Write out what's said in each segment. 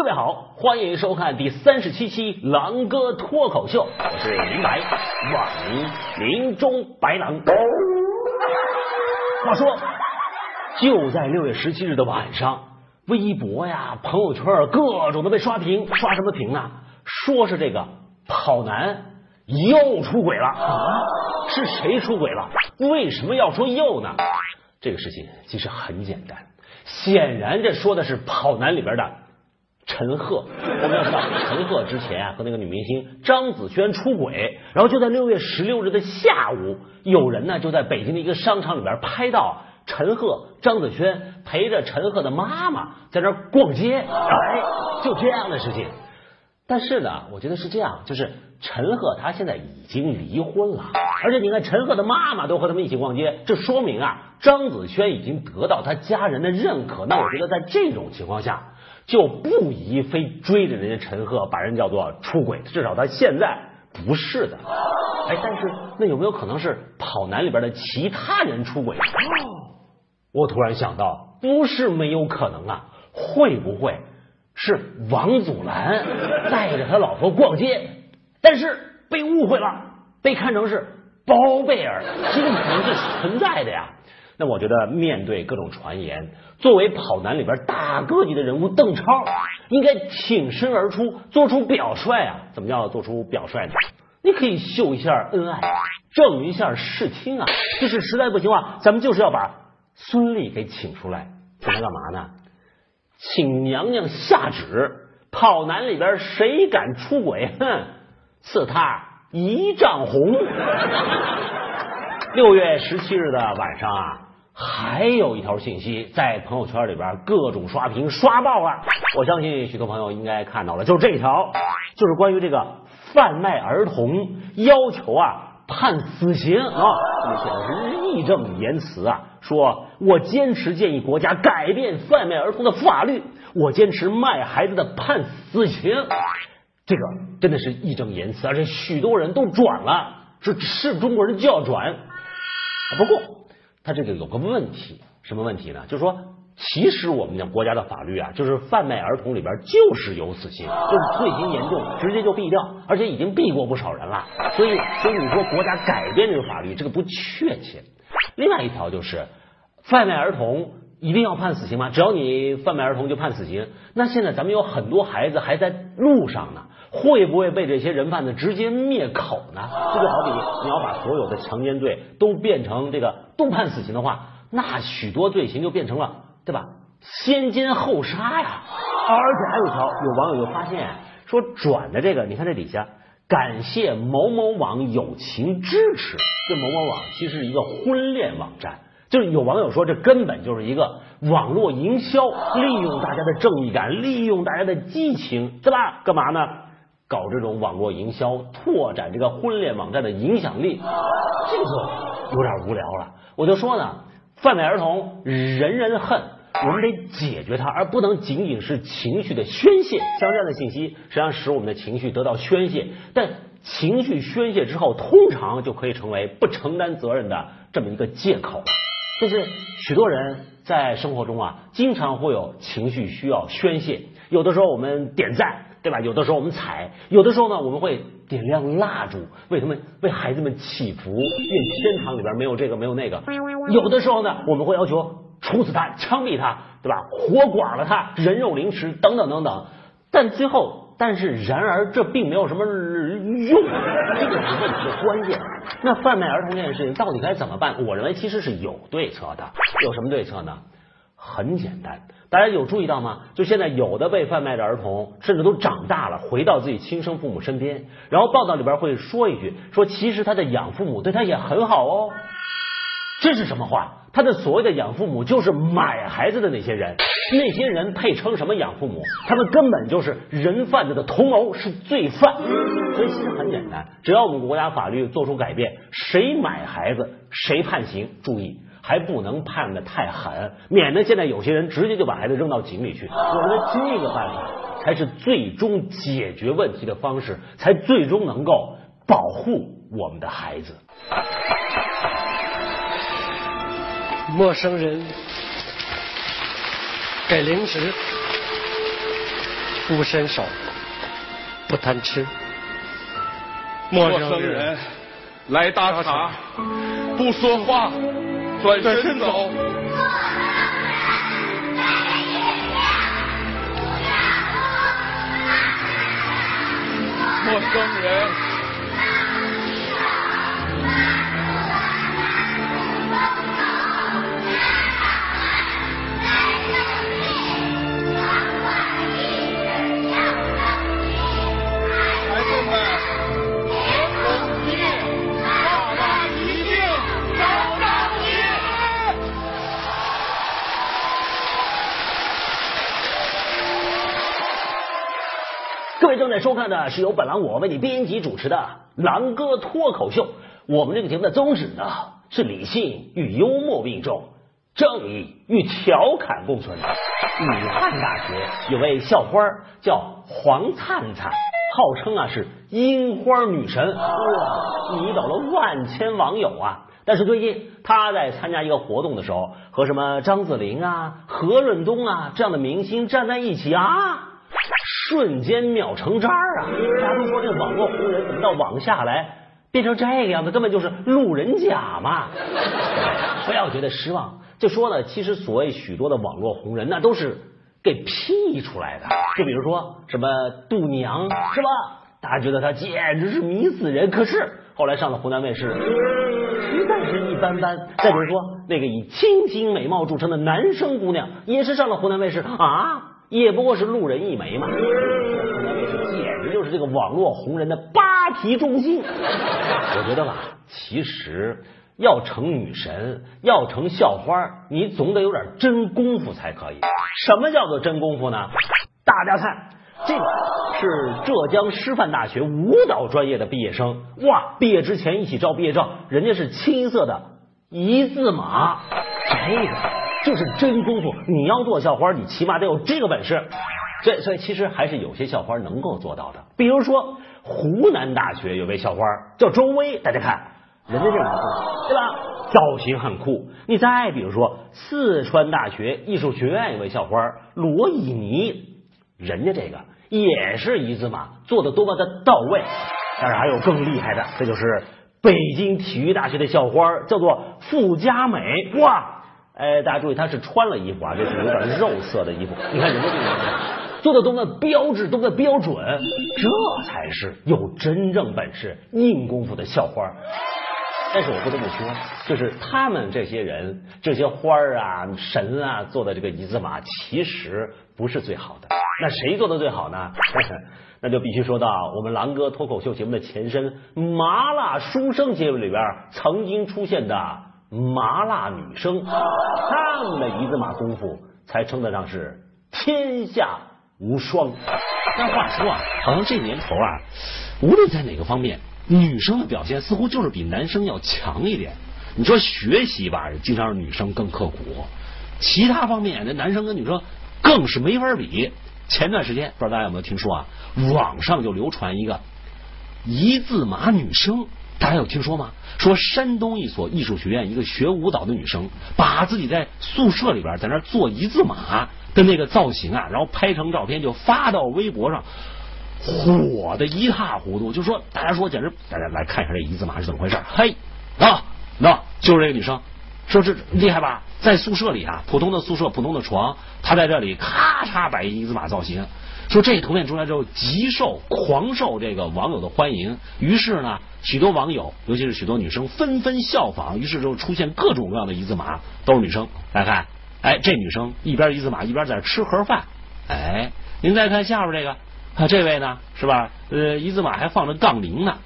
各位好，欢迎收看第三十七期《狼哥脱口秀》，我是林白，网名林中白狼。话说，就在六月十七日的晚上，微博呀、朋友圈各种的被刷屏，刷什么屏呢？说是这个跑男又出轨了啊！是谁出轨了？为什么要说又呢？这个事情其实很简单，显然这说的是跑男里边的。陈赫，我们要知道，陈赫之前啊和那个女明星张子萱出轨，然后就在六月十六日的下午，有人呢就在北京的一个商场里边拍到陈赫、张子萱陪着陈赫的妈妈在那逛街，哎，就这样的事情。但是呢，我觉得是这样，就是陈赫他现在已经离婚了，而且你看陈赫的妈妈都和他们一起逛街，这说明啊张子萱已经得到他家人的认可。那我觉得在这种情况下。就不宜非追着人家陈赫，把人叫做出轨，至少他现在不是的。哎，但是那有没有可能是跑男里边的其他人出轨？我突然想到，不是没有可能啊，会不会是王祖蓝带着他老婆逛街，但是被误会了，被看成是包贝尔，这种可能是存在的呀。那我觉得，面对各种传言，作为跑男里边大个级的人物，邓超应该挺身而出，做出表率啊！怎么叫做出表率呢？你可以秀一下恩爱，正一下视听啊！就是实在不行啊，咱们就是要把孙俪给请出来，请他干嘛呢？请娘娘下旨，跑男里边谁敢出轨，哼，赐他一丈红。六月十七日的晚上啊。还有一条信息在朋友圈里边各种刷屏刷爆了，我相信许多朋友应该看到了，就是这条，就是关于这个贩卖儿童要求啊判死刑啊，写的是义正言辞啊，说我坚持建议国家改变贩卖儿童的法律，我坚持卖孩子的判死刑，这个真的是义正言辞，而且许多人都转了，是是中国人就要转，不过。他这个有个问题，什么问题呢？就是说，其实我们的国家的法律啊，就是贩卖儿童里边就是有死刑，就是罪行严重，直接就毙掉，而且已经毙过不少人了。所以，所以你说国家改变这个法律，这个不确切。另外一条就是，贩卖儿童一定要判死刑吗？只要你贩卖儿童就判死刑？那现在咱们有很多孩子还在路上呢。会不会被这些人贩子直接灭口呢？这就好比你要把所有的强奸罪都变成这个都判死刑的话，那许多罪行就变成了对吧？先奸后杀呀！而且还有一条，有网友就发现说转的这个，你看这底下感谢某某网友情支持，这某某网其实是一个婚恋网站，就是有网友说这根本就是一个网络营销，利用大家的正义感，利用大家的激情，对吧？干嘛呢？搞这种网络营销，拓展这个婚恋网站的影响力，这个就有点无聊了。我就说呢，贩卖儿童人人恨，我们得解决它，而不能仅仅是情绪的宣泄。像这样的信息，实际上使我们的情绪得到宣泄，但情绪宣泄之后，通常就可以成为不承担责任的这么一个借口。就是许多人在生活中啊，经常会有情绪需要宣泄，有的时候我们点赞。对吧？有的时候我们踩，有的时候呢，我们会点亮蜡烛，为他们为孩子们祈福，愿天堂里边没有这个没有那个。有的时候呢，我们会要求处死他，枪毙他，对吧？活剐了他，人肉凌迟等等等等。但最后，但是然而这并没有什么用，这个是问题的关键。那贩卖儿童这件事情到底该怎么办？我认为其实是有对策的。有什么对策呢？很简单，大家有注意到吗？就现在有的被贩卖的儿童，甚至都长大了，回到自己亲生父母身边，然后报道里边会说一句，说其实他的养父母对他也很好哦。这是什么话？他的所谓的养父母就是买孩子的那些人，那些人配称什么养父母？他们根本就是人贩子的同谋，是罪犯。所以其实很简单，只要我们国家法律做出改变，谁买孩子谁判刑。注意。还不能判的太狠，免得现在有些人直接就把孩子扔到井里去。我觉得这个办法才是最终解决问题的方式，才最终能够保护我们的孩子。陌生人。给零食，不伸手，不贪吃。陌生人。来打卡，不说话，转身走。陌生人。正在收看的是由本栏我为你编辑主持的《狼哥脱口秀》。我们这个节目的宗旨呢是理性与幽默并重，正义与调侃共存。武汉大学有位校花叫黄灿灿，号称啊是樱花女神，哇，迷倒了万千网友啊。但是最近她在参加一个活动的时候，和什么张子琳啊、何润东啊这样的明星站在一起啊。瞬间秒成渣啊！大家都说这网络红人怎么到网下来变成这个样子，根本就是路人甲嘛！不要觉得失望，就说呢，其实所谓许多的网络红人，那都是给 P 出来的。就比如说什么度娘是吧？大家觉得她简直是迷死人，可是后来上了湖南卫视，实在是一般般。再比如说那个以清新美貌著称的男生姑娘，也是上了湖南卫视啊。也不过是路人一枚嘛，简直就是这个网络红人的扒皮中心。我觉得吧，其实要成女神，要成校花，你总得有点真功夫才可以。什么叫做真功夫呢？大家看，这个是浙江师范大学舞蹈专业的毕业生，哇，毕业之前一起照毕业照，人家是清一色的一字马，这个。就是真功夫，你要做校花，你起码得有这个本事。这所以其实还是有些校花能够做到的。比如说湖南大学有位校花叫周薇，大家看人家这个对吧？造型很酷。你再比如说四川大学艺术学院有位校花罗以妮，人家这个也是一字马，做的多么的到位。但是还有更厉害的，这就是北京体育大学的校花，叫做傅佳美，哇！哎，大家注意，他是穿了衣服啊，这是有点肉色的衣服。你看人家这个做的多么标致，多么标准，这才是有真正本事、硬功夫的校花。但是我不得不说，就是他们这些人、这些花啊、神啊做的这个一字马，其实不是最好的。那谁做的最好呢？那就必须说到我们狼哥脱口秀节目的前身《麻辣书生》节目里边曾经出现的。麻辣女生，他们的一字马功夫才称得上是天下无双。但话说啊，好像这年头啊，无论在哪个方面，女生的表现似乎就是比男生要强一点。你说学习吧，经常让女生更刻苦；其他方面，那男生跟女生更是没法比。前段时间，不知道大家有没有听说啊？网上就流传一个一字马女生。大家有听说吗？说山东一所艺术学院一个学舞蹈的女生，把自己在宿舍里边在那做一字马的那个造型啊，然后拍成照片就发到微博上，火的一塌糊涂。就说大家说简直，大家来看一下这一字马是怎么回事？嘿，啊，那就是这个女生，说这厉害吧？在宿舍里啊，普通的宿舍，普通的床，她在这里咔嚓摆一字马造型。说这图片出来之后极受狂受这个网友的欢迎，于是呢，许多网友，尤其是许多女生纷纷效仿，于是就出现各种各样的一字马，都是女生。来看，哎，这女生一边一字马一边在吃盒饭，哎，您再看下边这个，啊，这位呢是吧？一字马还放着杠铃呢。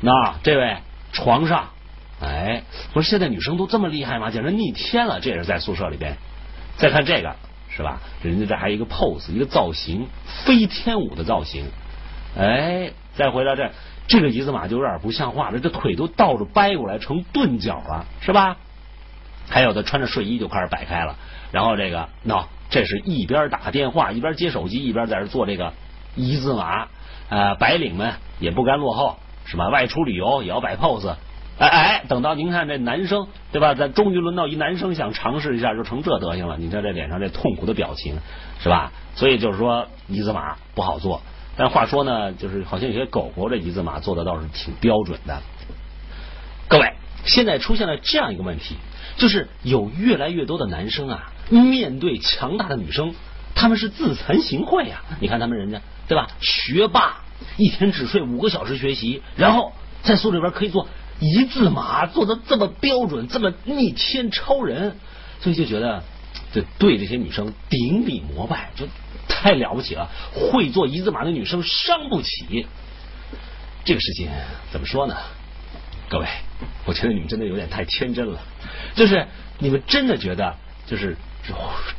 那这位床上，哎，不是现在女生都这么厉害吗？简直逆天了！这也是在宿舍里边。再看这个。是吧？人家这还有一个 pose，一个造型，飞天舞的造型。哎，再回到这，这个一字马就有点不像话了，这腿都倒着掰过来成钝角了，是吧？还有的穿着睡衣就开始摆开了，然后这个，喏，这是一边打电话一边接手机，一边在这做这个一字马。呃，白领们也不甘落后，是吧？外出旅游也要摆 pose。哎哎，等到您看这男生对吧？咱终于轮到一男生想尝试一下，就成这德行了。你看这脸上这痛苦的表情是吧？所以就是说，一字马不好做。但话说呢，就是好像有些狗狗这一字马做的倒是挺标准的。各位，现在出现了这样一个问题，就是有越来越多的男生啊，面对强大的女生，他们是自惭形秽呀。你看他们人家对吧？学霸一天只睡五个小时学习，然后在宿舍里边可以做一字马，做的这么标准，这么逆天超人，所以就觉得就对这些女生顶礼膜拜，就太了不起了。会做一字马的女生伤不起。这个事情怎么说呢？各位，我觉得你们真的有点太天真了。就是你们真的觉得，就是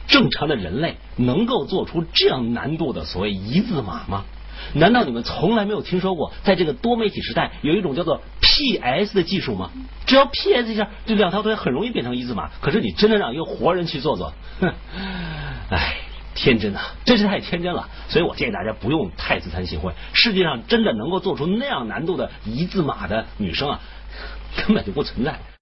正常的人类能够做出这样难度的所谓一字马吗？难道你们从来没有听说过，在这个多媒体时代，有一种叫做 PS 的技术吗？只要 PS 一下，这两条腿很容易变成一字马。可是你真的让一个活人去做做，哼，哎，天真呐，真是太天真了。所以我建议大家不用太自惭形秽。世界上真的能够做出那样难度的一字马的女生啊。根本就不存在。